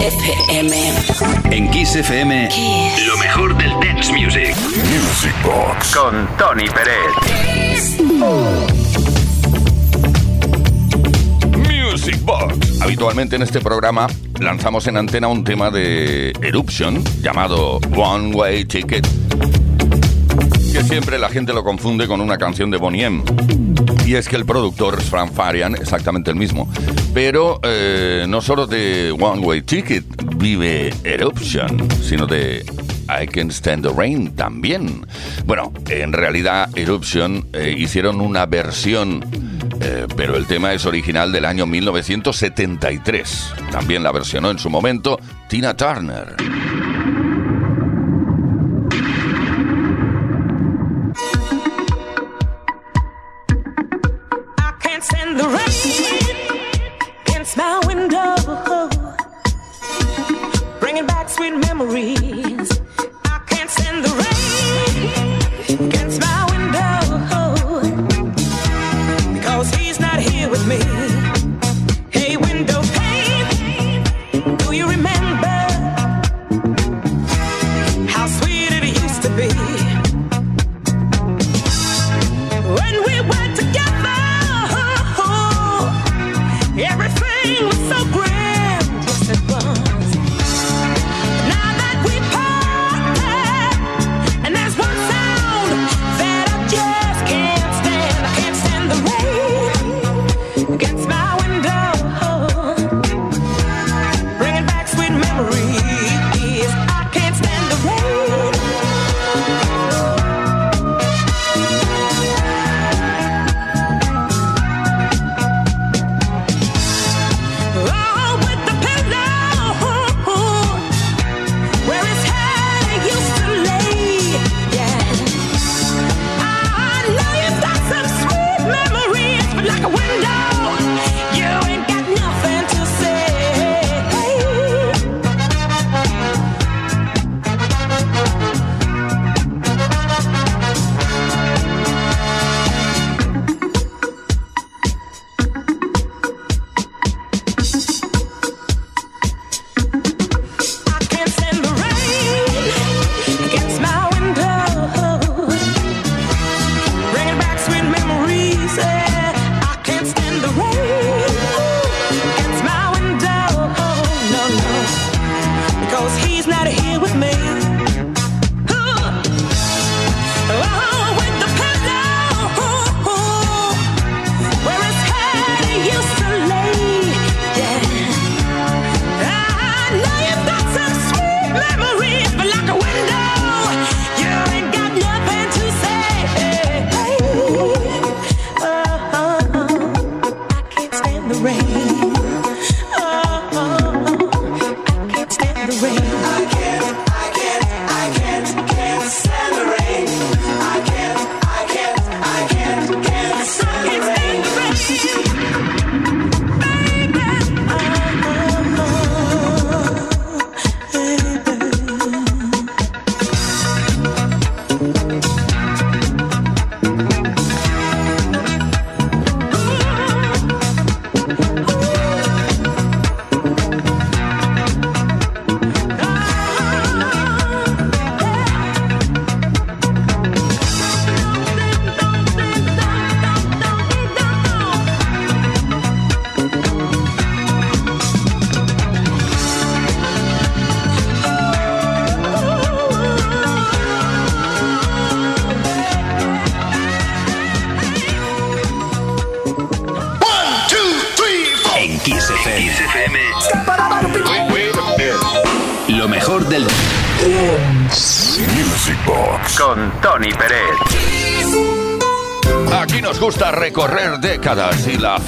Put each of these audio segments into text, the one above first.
FM. En Kiss FM, lo mejor del dance music. Music Box. Con Tony Pérez. Music Box. Habitualmente en este programa lanzamos en antena un tema de Eruption llamado One Way Ticket. Que siempre la gente lo confunde con una canción de Bonnie M. Y es que el productor es Frank Farian, exactamente el mismo. Pero eh, no solo de One Way Ticket vive Eruption, sino de I Can Stand the Rain también. Bueno, en realidad Eruption eh, hicieron una versión, eh, pero el tema es original del año 1973. También la versionó en su momento Tina Turner.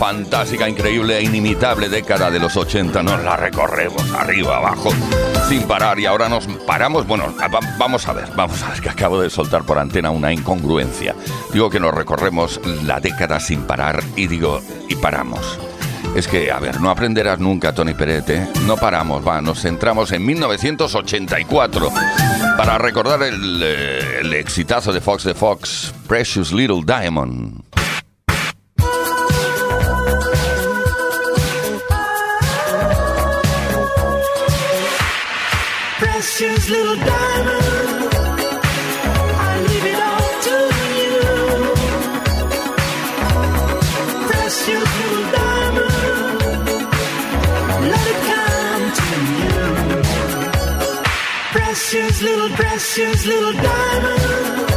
Fantástica, increíble e inimitable década de los 80 nos la recorremos arriba, abajo, sin parar y ahora nos paramos. Bueno, va- vamos a ver, vamos a ver que acabo de soltar por antena una incongruencia. Digo que nos recorremos la década sin parar y digo, y paramos. Es que, a ver, no aprenderás nunca, Tony Perete. No paramos, va, nos centramos en 1984 para recordar el, eh, el exitazo de Fox de Fox, Precious Little Diamond. Precious little diamond. I leave it all to you. Precious little diamond. Let it come to you. Precious little, precious little diamond.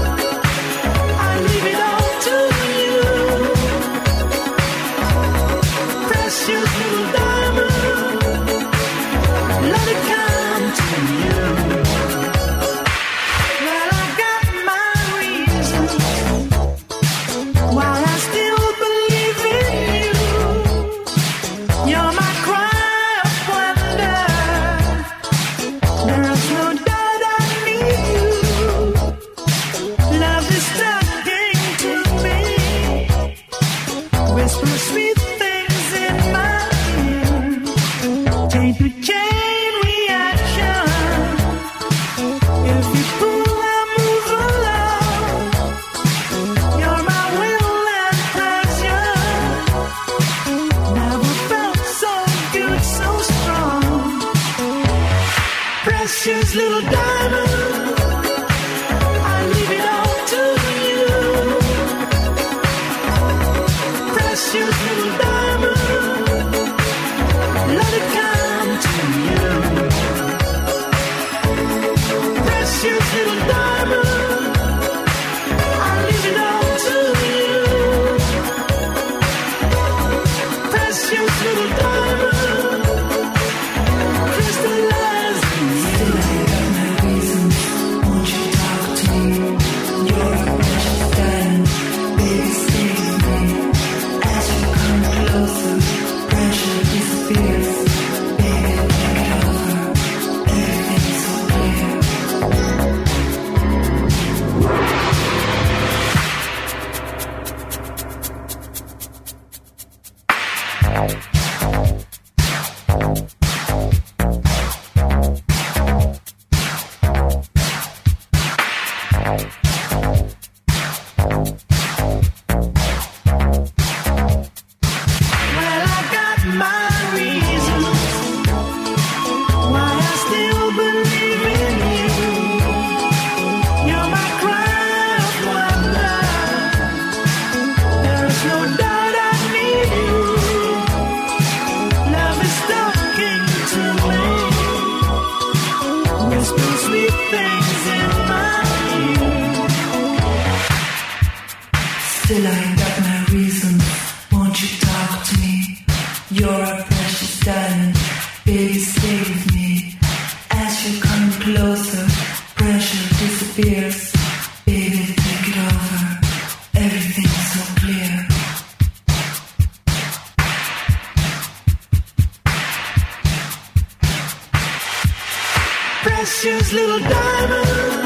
Precious little diamond.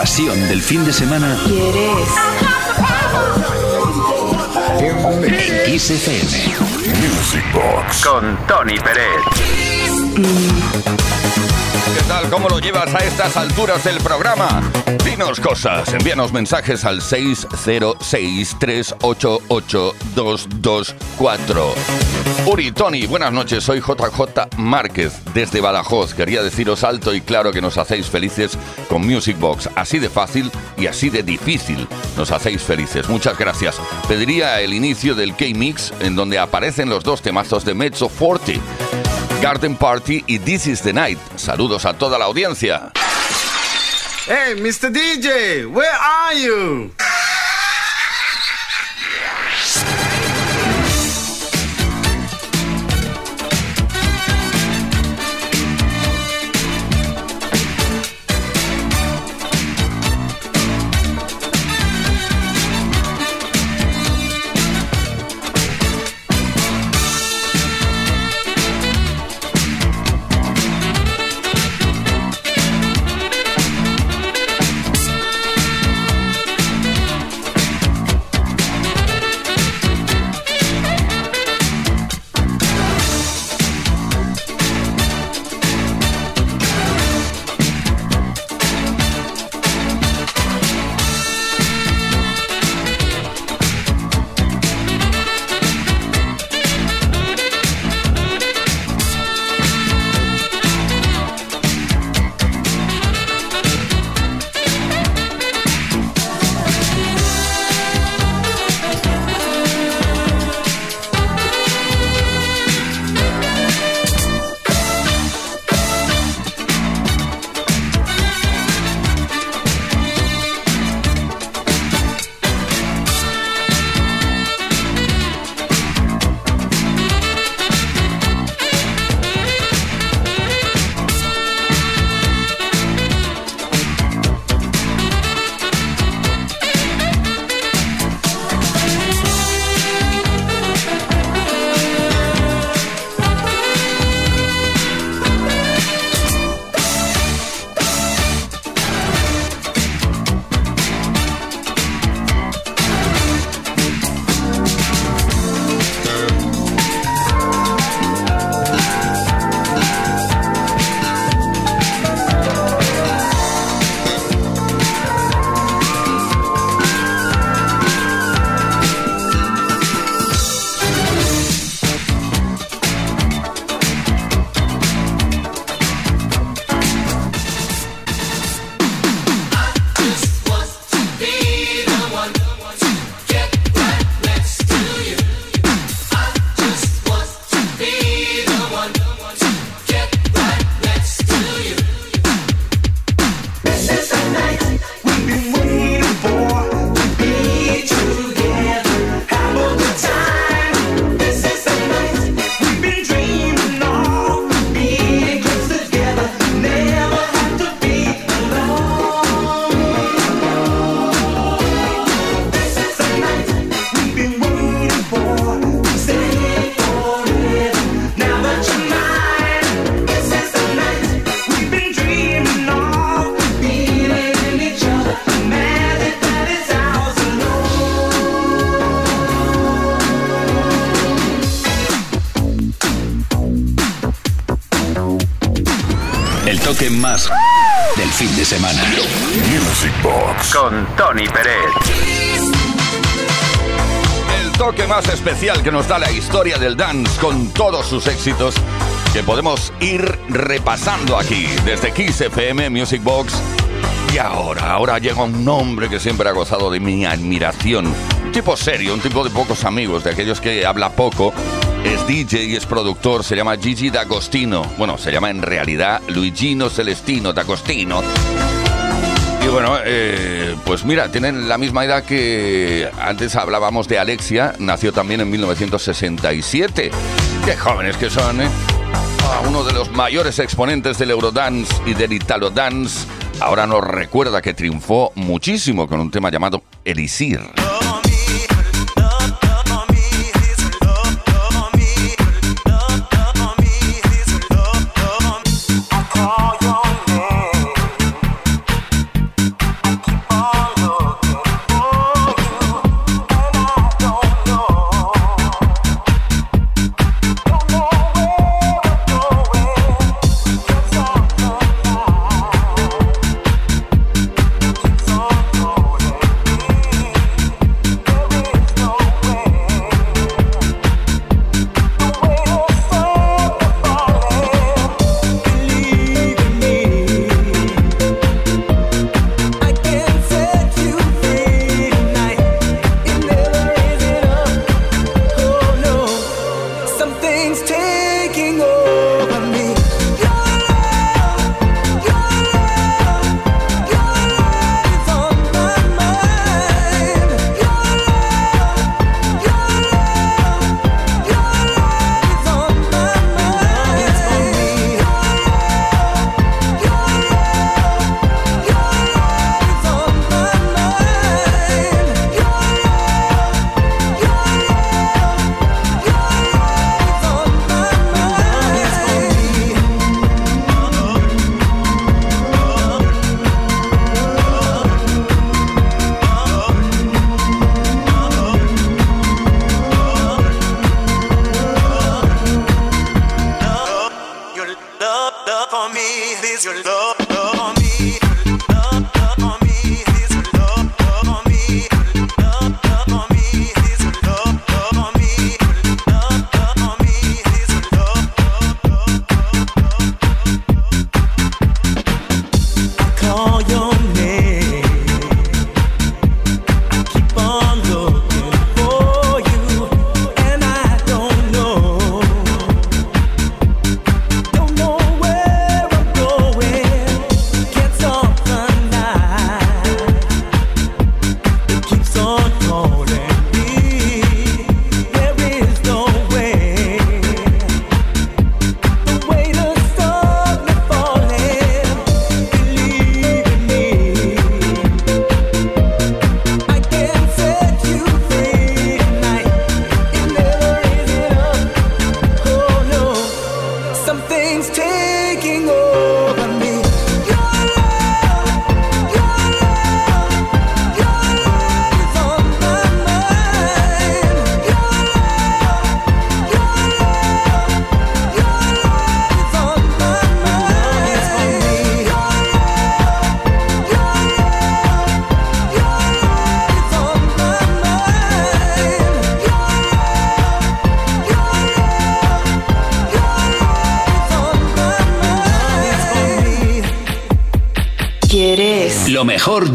Pasión del fin de semana ¿Quieres? en Kiss FM. Music Box con Tony Pérez. ¿Qué tal? ¿Cómo lo llevas a estas alturas del programa? Dinos cosas, envíanos mensajes al 606-388-224. Uri, Tony, buenas noches, soy JJ Márquez desde Badajoz. Quería deciros alto y claro que nos hacéis felices con Music Box. Así de fácil y así de difícil nos hacéis felices. Muchas gracias. Pediría el inicio del K-Mix en donde aparecen los dos temazos de Mezzo Forte. Garden Party y This is the Night. Saludos a toda la audiencia. Hey, Mr. DJ, where are you? Semana. Music Box Con Tony Pérez. El toque más especial que nos da la historia del dance con todos sus éxitos que podemos ir repasando aquí desde Kiss FM Music Box. Y ahora, ahora llega un hombre que siempre ha gozado de mi admiración. Un tipo serio, un tipo de pocos amigos, de aquellos que habla poco. Es DJ y es productor, se llama Gigi D'Agostino. Bueno, se llama en realidad Luigino Celestino D'Agostino. Bueno, eh, pues mira, tienen la misma edad que antes hablábamos de Alexia, nació también en 1967. Qué jóvenes que son, ¿eh? Ah, uno de los mayores exponentes del Eurodance y del Italo Dance. Ahora nos recuerda que triunfó muchísimo con un tema llamado Elisir.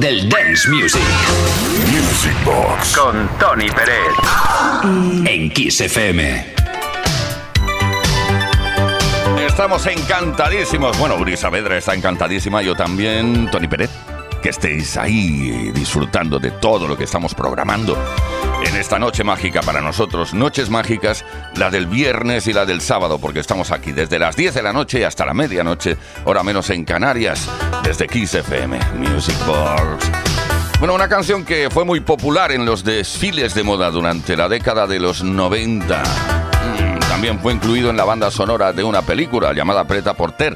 Del dance music. Music Box Con Tony Pérez. En Kiss FM. Estamos encantadísimos. Bueno, Uri Saavedra está encantadísima, yo también, Tony Pérez. Que estéis ahí disfrutando de todo lo que estamos programando en esta noche mágica para nosotros. Noches mágicas, la del viernes y la del sábado, porque estamos aquí desde las 10 de la noche hasta la medianoche, hora menos en Canarias, desde Kiss FM, Music Box. Bueno, una canción que fue muy popular en los desfiles de moda durante la década de los 90. Mm, También fue incluido en la banda sonora de una película llamada Preta Porter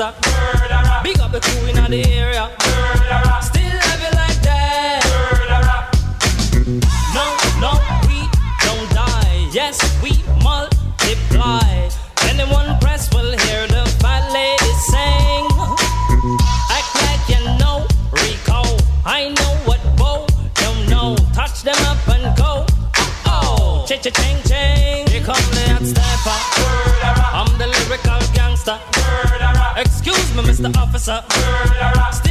gangster. Big up the crew in the area. Still the officer. Murderer.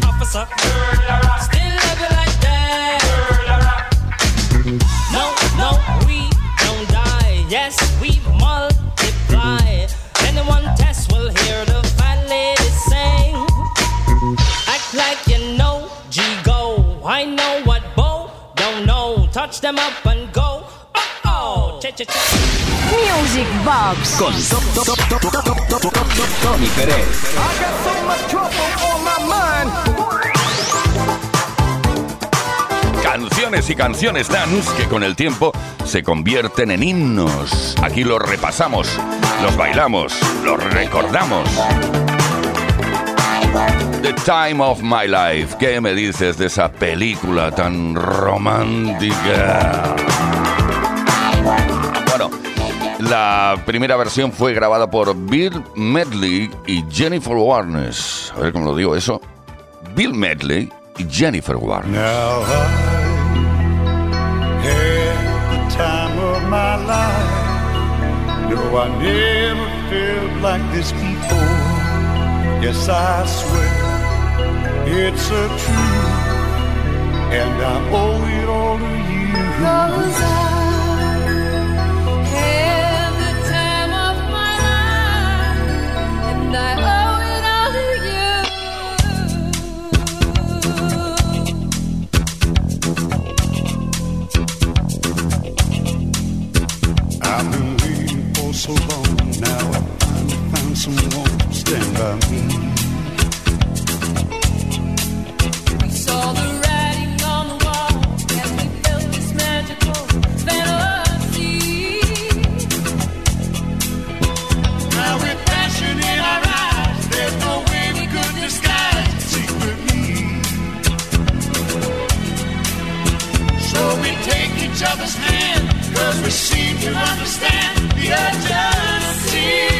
the officer. Murderer. Still level like that. Murderer. No, no, we don't die. Yes, we multiply. Anyone test will hear the fat lady sing. Act like you know, G go. I know what Bo don't know. Touch them up and go. Oh, oh. Ch -ch -ch Music Box con Tony Pérez. Y canciones dance que con el tiempo se convierten en himnos. Aquí los repasamos, los bailamos, los recordamos. The Time of My Life. ¿Qué me dices de esa película tan romántica? Bueno, la primera versión fue grabada por Bill Medley y Jennifer Warnes. A ver cómo lo digo eso. Bill Medley y Jennifer Warnes. Had the time of my life. No, I never felt like this before. Yes, I swear it's a truth, and I owe it all to you. I've been waiting for so long now. I finally found someone to stand by me. We saw the writing on the wall, and we felt this magical fantasy. Now with passion in our eyes, there's no way we could disguise. So we take each other's hand, cause we seem to understand the urgency.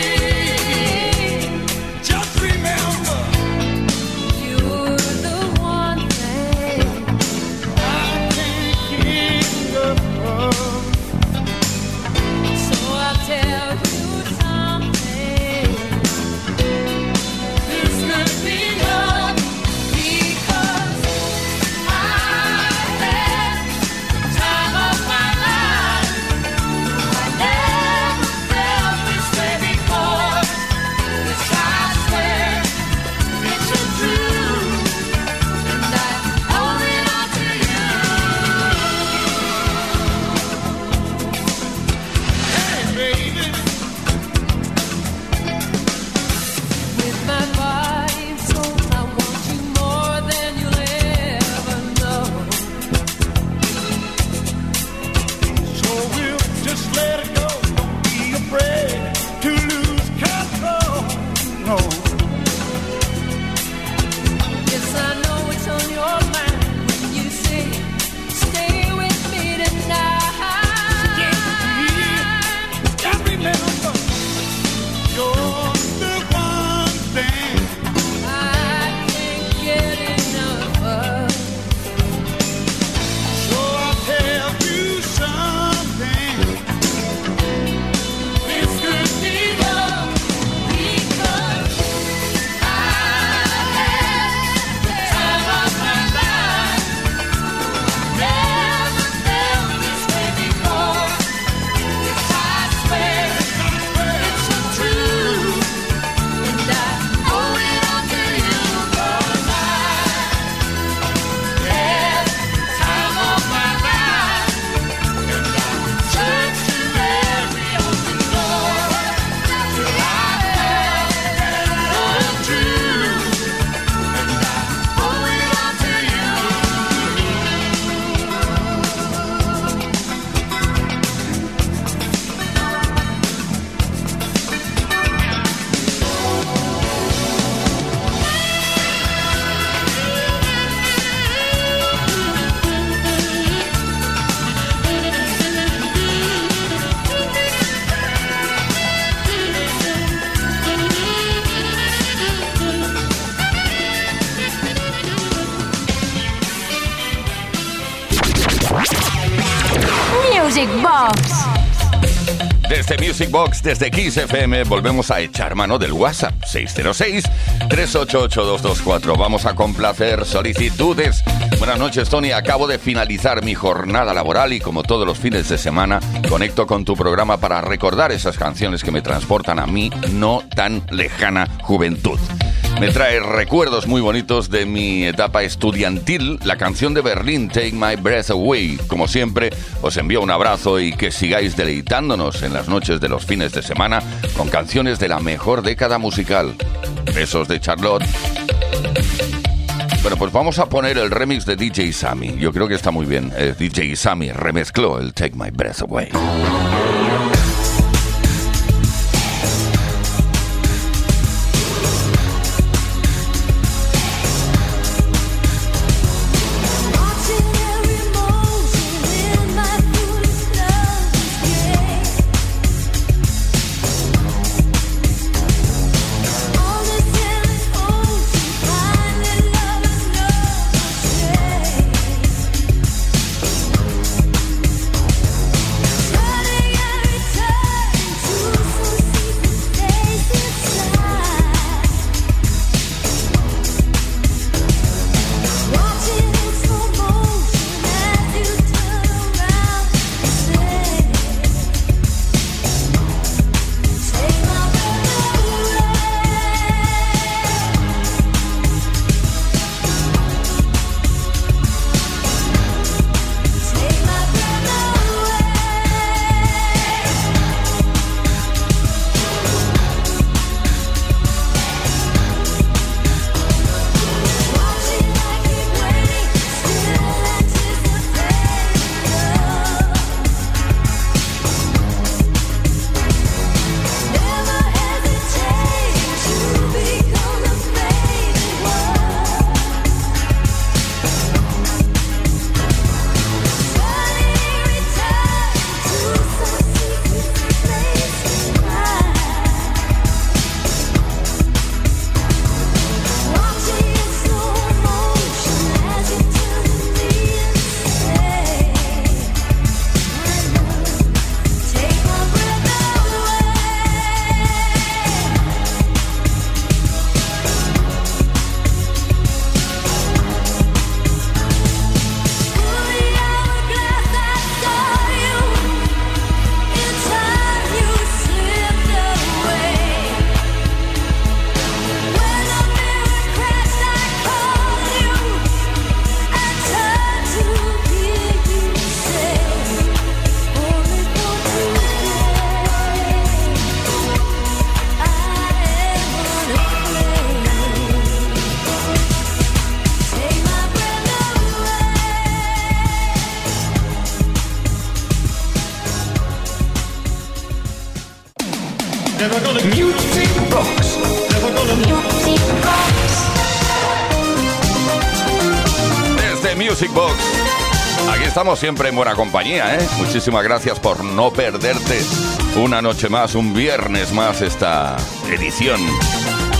Music Box, desde Kiss FM, volvemos a echar mano del WhatsApp 606-388-224. Vamos a complacer solicitudes. Buenas noches, Tony. Acabo de finalizar mi jornada laboral y como todos los fines de semana, conecto con tu programa para recordar esas canciones que me transportan a mi no tan lejana juventud. Me trae recuerdos muy bonitos de mi etapa estudiantil, la canción de Berlín, Take My Breath Away. Como siempre, os envío un abrazo y que sigáis deleitándonos en las noches de los fines de semana con canciones de la mejor década musical. Besos de Charlotte. Bueno, pues vamos a poner el remix de DJ Sammy. Yo creo que está muy bien. Eh, DJ Sammy remezcló el Take My Breath Away. Music Box Desde Music Box. Aquí estamos siempre en buena compañía, ¿eh? Muchísimas gracias por no perderte una noche más, un viernes más esta edición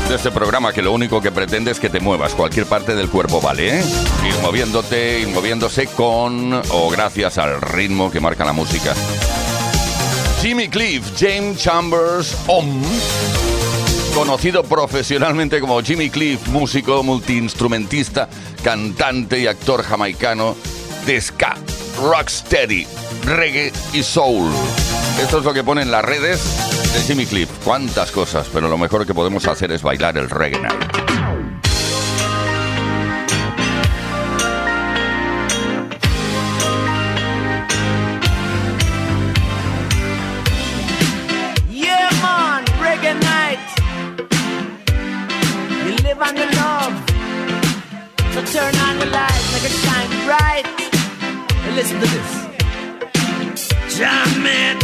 de este programa que lo único que pretende es que te muevas, cualquier parte del cuerpo, ¿vale? ¿eh? Ir moviéndote, ir moviéndose con o gracias al ritmo que marca la música. Jimmy Cliff, James Chambers, Om, conocido profesionalmente como Jimmy Cliff, músico, multiinstrumentista, cantante y actor jamaicano de ska, rocksteady, reggae y soul. Esto es lo que pone en las redes de Jimmy Cliff. Cuántas cosas, pero lo mejor que podemos hacer es bailar el reggae night. Listen to this. Jam it.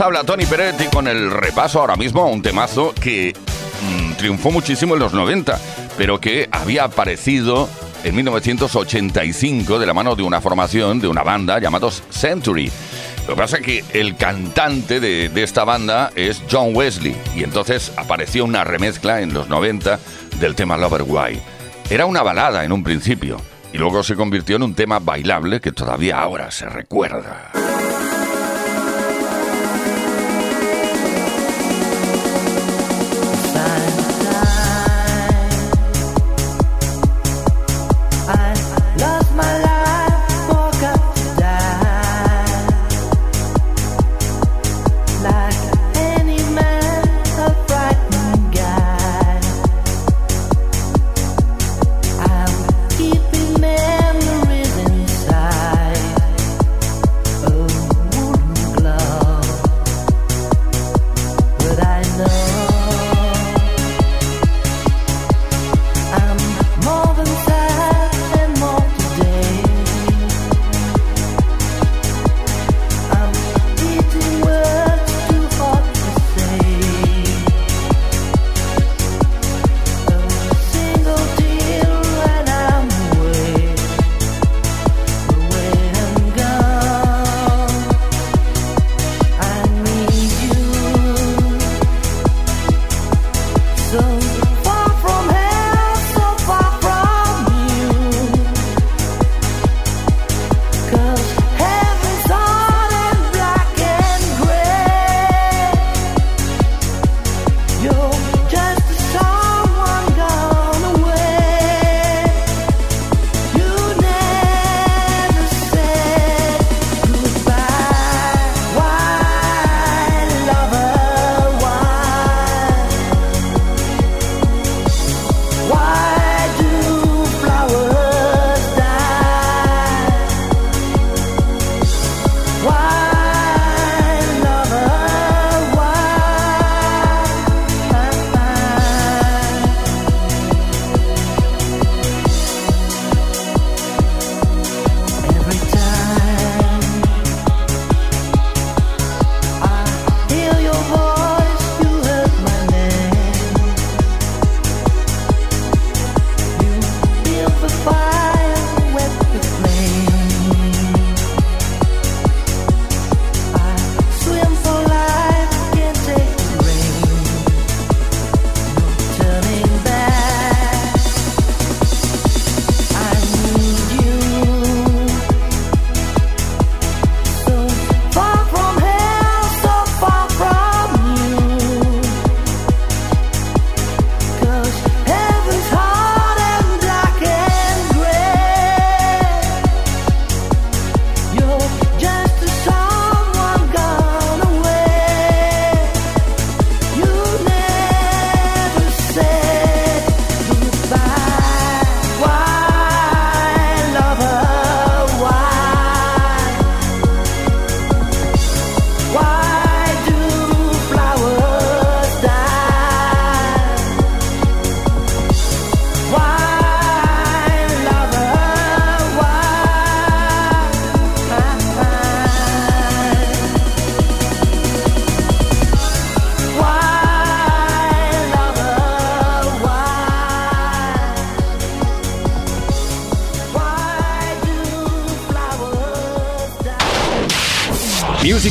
habla Tony Peretti con el repaso ahora mismo a un temazo que mm, triunfó muchísimo en los 90, pero que había aparecido en 1985 de la mano de una formación, de una banda llamados Century. Lo que pasa es que el cantante de, esta banda es John Wesley y entonces apareció una remezcla en los 90 del tema Lover Why. Era una balada en un principio y luego se convirtió en un tema bailable que todavía ahora se recuerda.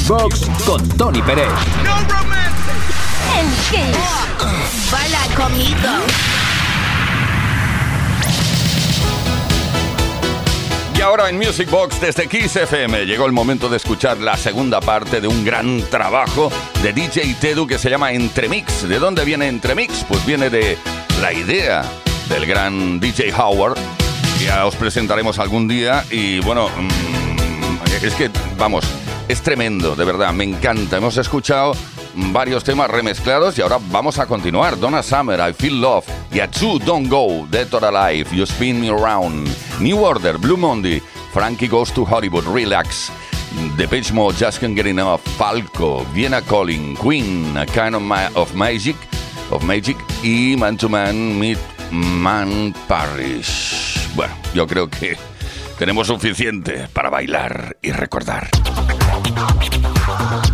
Box con Tony Pérez. En Kiss. Baila conmigo. Y ahora en Music Box desde Kiss FM llegó el momento de escuchar la segunda parte de un gran trabajo de DJ Tedu que se llama Entremix. ¿De dónde viene Entremix? Pues viene de la idea del gran DJ Howard. que Ya os presentaremos algún día y bueno, mm, es que vamos, es tremendo, de verdad, me encanta. Hemos escuchado varios temas remezclados y ahora vamos a continuar. Donna Summer, I Feel Love, Yatsu Don't Go, Dead or Alive, You Spin Me Around, New Order, Blue Monday, Frankie Goes to Hollywood, Relax, Depeche Mode, Just Can't Get Enough, Falco, Vienna Calling, Queen, A Kind of Magic, of Magic y Man to Man, Meet Man Parish. Bueno, yo creo que tenemos suficiente para bailar y recordar. Música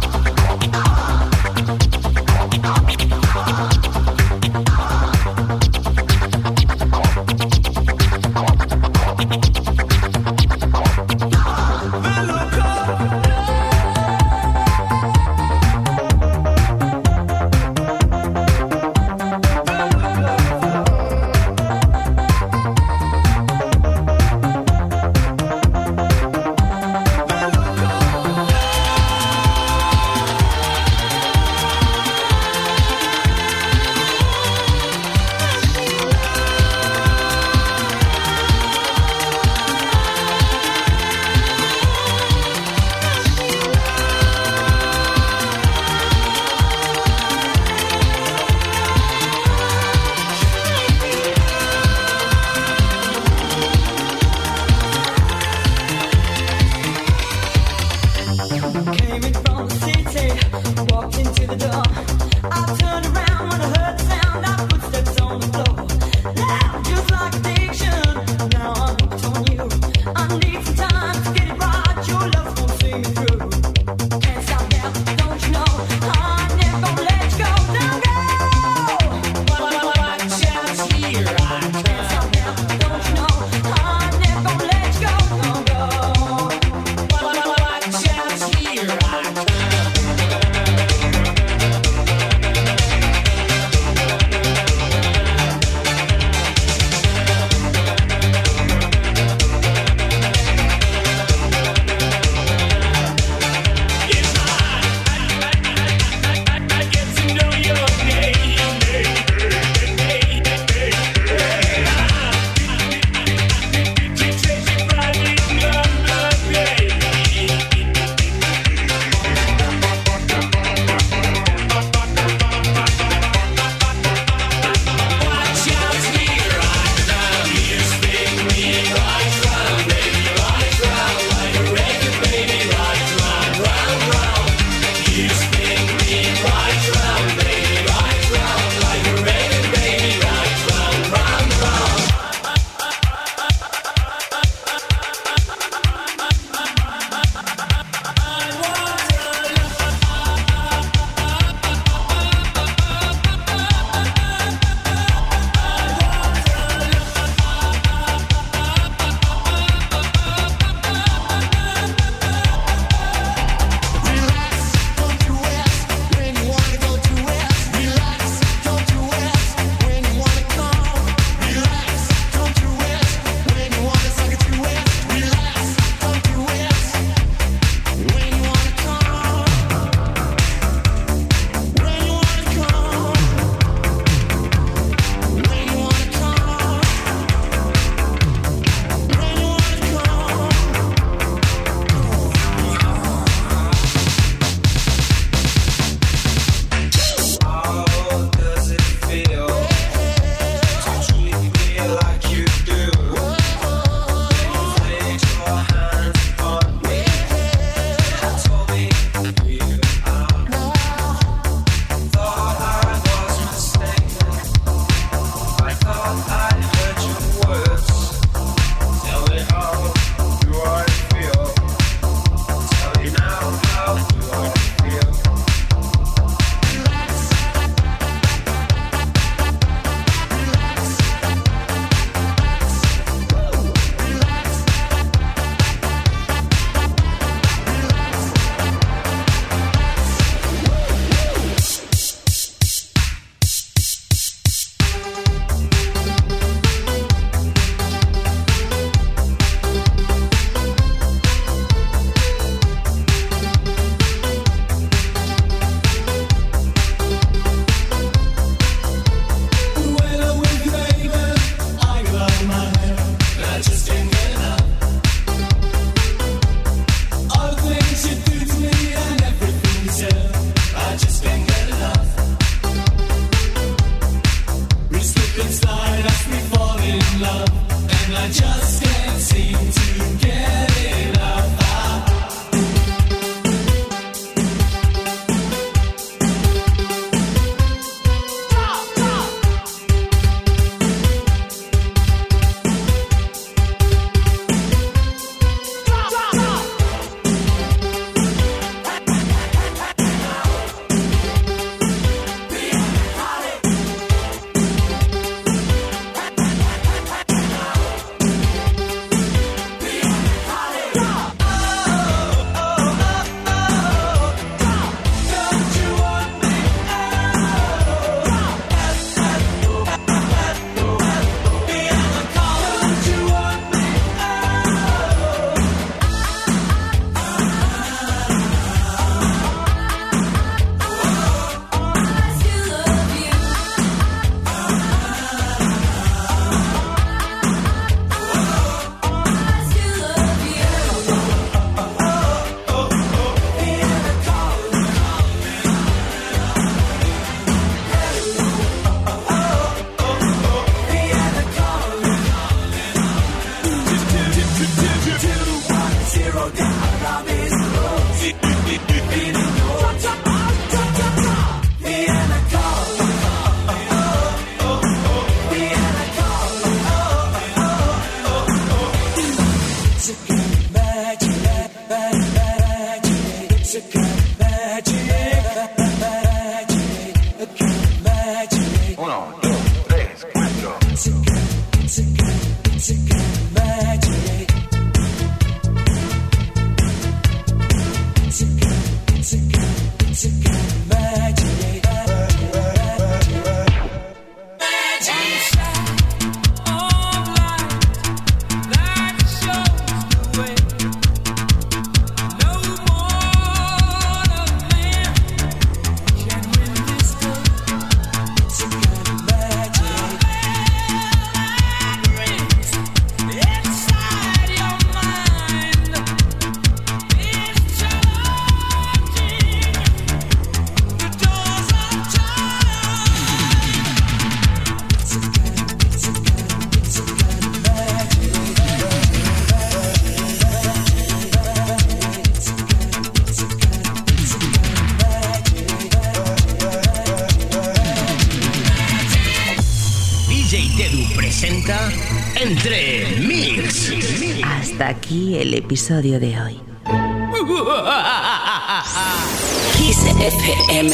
episodio de hoy. Kiss FM.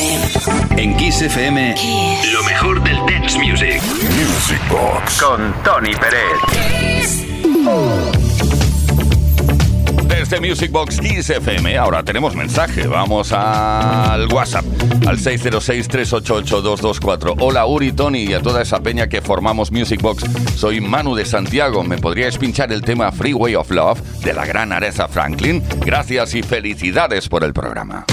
En Kiss FM, lo mejor del dance music. Music Box con Tony Pérez. Desde Music Box Kiss FM, ahora tenemos mensaje. Vamos al WhatsApp, al 606-388-224. Hola Uri, Tony y a toda esa peña que formamos Music Box. Soy Manu de Santiago. ¿Me podríais pinchar el tema Freeway of Love de la gran Aretha Franklin? Gracias y felicidades por el programa.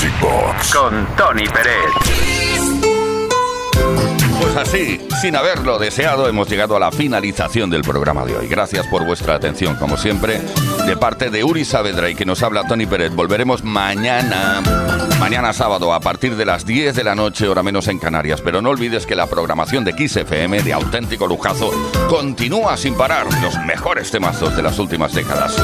Music Box con Tony Pérez. Pues así, sin haberlo deseado, hemos llegado a la finalización del programa de hoy. Gracias por vuestra atención, como siempre. De parte de Uri Saavedra y que nos habla Tony Pérez, volveremos mañana, mañana sábado, a partir de las 10 de la noche, hora menos en Canarias. Pero no olvides que la programación de Kiss FM, de auténtico lujazo, continúa sin parar los mejores temazos de las últimas décadas.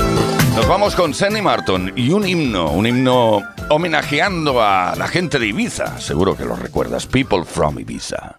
Nos vamos con Sandy Martin y un himno, un himno homenajeando a la gente de Ibiza. Seguro que lo recuerdas, People from Ibiza.